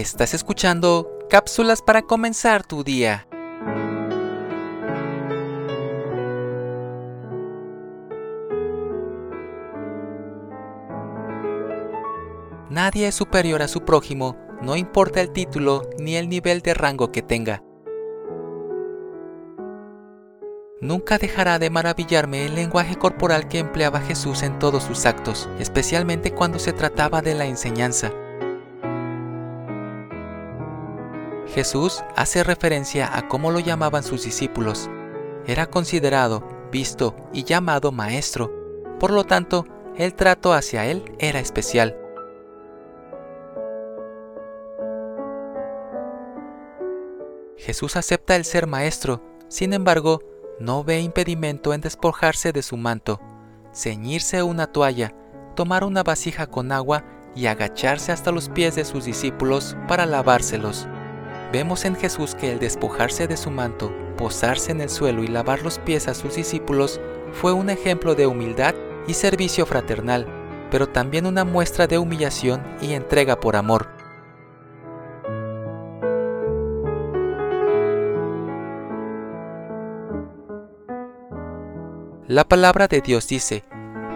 Estás escuchando cápsulas para comenzar tu día. Nadie es superior a su prójimo, no importa el título ni el nivel de rango que tenga. Nunca dejará de maravillarme el lenguaje corporal que empleaba Jesús en todos sus actos, especialmente cuando se trataba de la enseñanza. Jesús hace referencia a cómo lo llamaban sus discípulos. Era considerado, visto y llamado maestro, por lo tanto, el trato hacia él era especial. Jesús acepta el ser maestro, sin embargo, no ve impedimento en despojarse de su manto, ceñirse una toalla, tomar una vasija con agua y agacharse hasta los pies de sus discípulos para lavárselos. Vemos en Jesús que el despojarse de su manto, posarse en el suelo y lavar los pies a sus discípulos fue un ejemplo de humildad y servicio fraternal, pero también una muestra de humillación y entrega por amor. La palabra de Dios dice,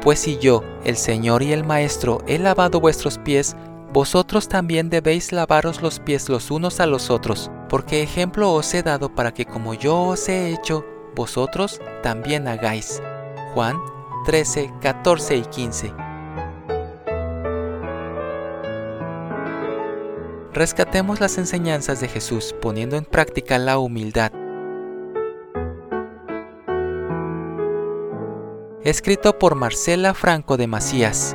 Pues si yo, el Señor y el Maestro, he lavado vuestros pies, vosotros también debéis lavaros los pies los unos a los otros, porque ejemplo os he dado para que como yo os he hecho, vosotros también hagáis. Juan 13, 14 y 15. Rescatemos las enseñanzas de Jesús poniendo en práctica la humildad. Escrito por Marcela Franco de Macías.